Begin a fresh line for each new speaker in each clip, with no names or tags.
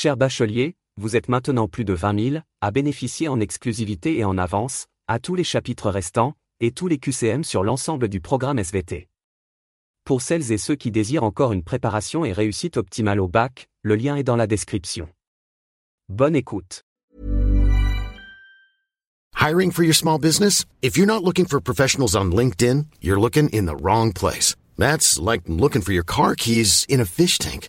Cher bachelier, vous êtes maintenant plus de 20 000 à bénéficier en exclusivité et en avance, à tous les chapitres restants, et tous les QCM sur l'ensemble du programme SVT. Pour celles et ceux qui désirent encore une préparation et réussite optimale au bac, le lien est dans la description. Bonne écoute.
Hiring for your small business? If you're not looking for professionals on LinkedIn, you're looking in the wrong place. That's like looking for your car keys in a fish tank.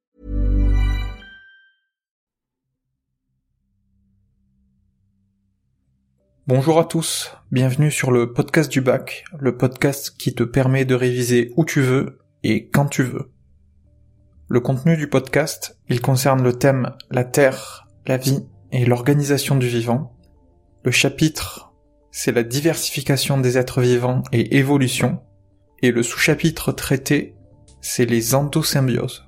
Bonjour à tous, bienvenue sur le podcast du bac, le podcast qui te permet de réviser où tu veux et quand tu veux. Le contenu du podcast, il concerne le thème la Terre, la vie et l'organisation du vivant. Le chapitre, c'est la diversification des êtres vivants et évolution. Et le sous-chapitre traité, c'est les endosymbioses.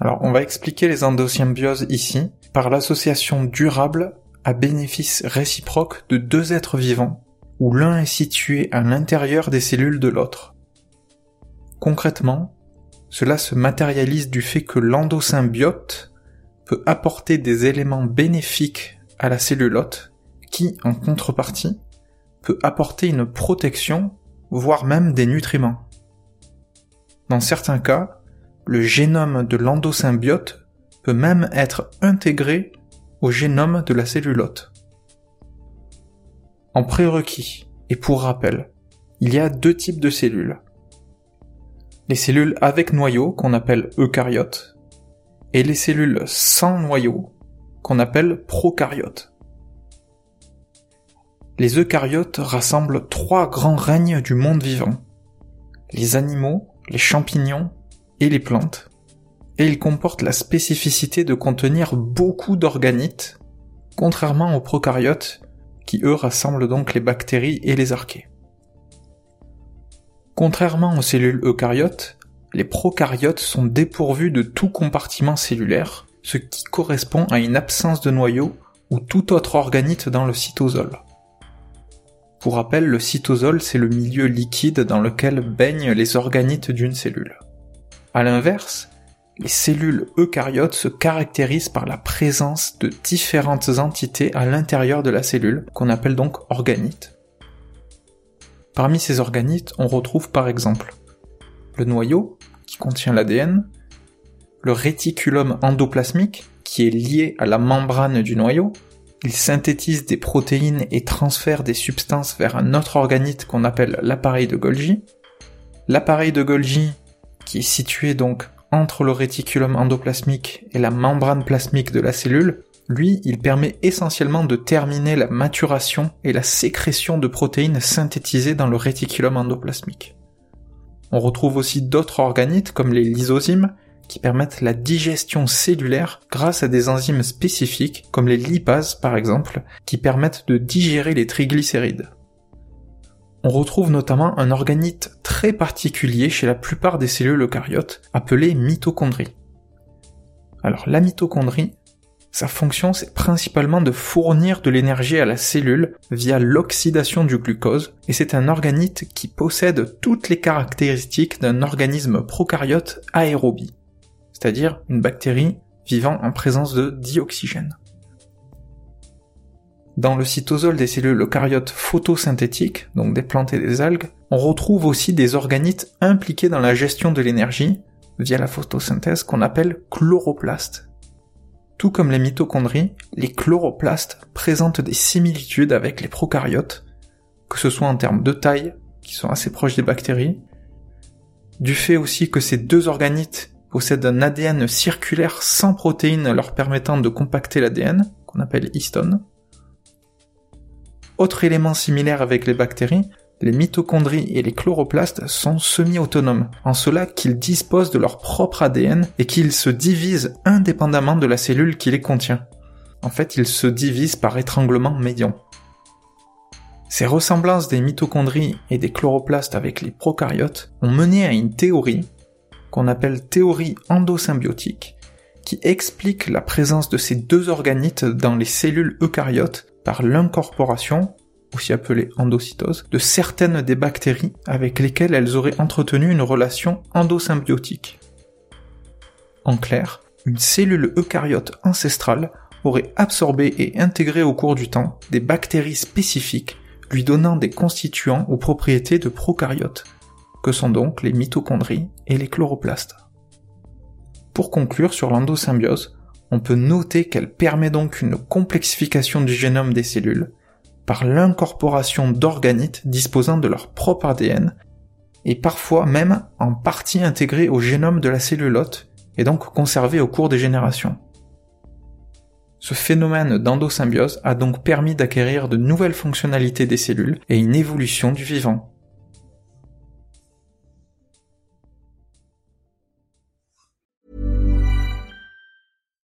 Alors, on va expliquer les endosymbioses ici par l'association durable à bénéfice réciproque de deux êtres vivants, où l'un est situé à l'intérieur des cellules de l'autre. Concrètement, cela se matérialise du fait que l'endosymbiote peut apporter des éléments bénéfiques à la cellule hôte qui, en contrepartie, peut apporter une protection, voire même des nutriments. Dans certains cas, le génome de l'endosymbiote peut même être intégré au génome de la cellule hôte. En prérequis, et pour rappel, il y a deux types de cellules. Les cellules avec noyau, qu'on appelle eucaryotes, et les cellules sans noyau, qu'on appelle prokaryotes. Les eucaryotes rassemblent trois grands règnes du monde vivant. Les animaux, les champignons et les plantes, et ils comportent la spécificité de contenir beaucoup d'organites, contrairement aux prokaryotes, qui eux rassemblent donc les bactéries et les archées. Contrairement aux cellules eucaryotes, les prokaryotes sont dépourvus de tout compartiment cellulaire, ce qui correspond à une absence de noyau ou tout autre organite dans le cytosol. Pour rappel, le cytosol c'est le milieu liquide dans lequel baignent les organites d'une cellule. À l'inverse, les cellules eucaryotes se caractérisent par la présence de différentes entités à l'intérieur de la cellule, qu'on appelle donc organites. Parmi ces organites, on retrouve par exemple le noyau, qui contient l'ADN, le réticulum endoplasmique, qui est lié à la membrane du noyau, il synthétise des protéines et transfère des substances vers un autre organite qu'on appelle l'appareil de Golgi. L'appareil de Golgi, qui est situé donc entre le réticulum endoplasmique et la membrane plasmique de la cellule, lui, il permet essentiellement de terminer la maturation et la sécrétion de protéines synthétisées dans le réticulum endoplasmique. On retrouve aussi d'autres organites comme les lysosymes qui permettent la digestion cellulaire grâce à des enzymes spécifiques comme les lipases par exemple qui permettent de digérer les triglycérides on retrouve notamment un organite très particulier chez la plupart des cellules eucaryotes, appelé mitochondrie. Alors la mitochondrie, Sa fonction, c'est principalement de fournir de l'énergie à la cellule via l'oxydation du glucose, et c'est un organite qui possède toutes les caractéristiques d'un organisme prokaryote aérobie, c'est-à-dire une bactérie vivant en présence de dioxygène. Dans le cytosol des cellules eucaryotes photosynthétiques, donc des plantes et des algues, on retrouve aussi des organites impliqués dans la gestion de l'énergie via la photosynthèse qu'on appelle chloroplastes. Tout comme les mitochondries, les chloroplastes présentent des similitudes avec les prokaryotes, que ce soit en termes de taille, qui sont assez proches des bactéries, du fait aussi que ces deux organites possèdent un ADN circulaire sans protéines leur permettant de compacter l'ADN, qu'on appelle histone. Autre élément similaire avec les bactéries, les mitochondries et les chloroplastes sont semi-autonomes, en cela qu'ils disposent de leur propre ADN et qu'ils se divisent indépendamment de la cellule qui les contient. En fait, ils se divisent par étranglement médian. Ces ressemblances des mitochondries et des chloroplastes avec les prokaryotes ont mené à une théorie, qu'on appelle théorie endosymbiotique, qui explique la présence de ces deux organites dans les cellules eucaryotes par l'incorporation aussi appelée endocytose, de certaines des bactéries avec lesquelles elles auraient entretenu une relation endosymbiotique. En clair, une cellule eucaryote ancestrale aurait absorbé et intégré au cours du temps des bactéries spécifiques lui donnant des constituants aux propriétés de prokaryotes, que sont donc les mitochondries et les chloroplastes. Pour conclure sur l'endosymbiose, on peut noter qu'elle permet donc une complexification du génome des cellules, par l'incorporation d'organites disposant de leur propre ADN, et parfois même en partie intégrés au génome de la cellule et donc conservés au cours des générations. Ce phénomène d'endosymbiose a donc permis d'acquérir de nouvelles fonctionnalités des cellules et une évolution du vivant.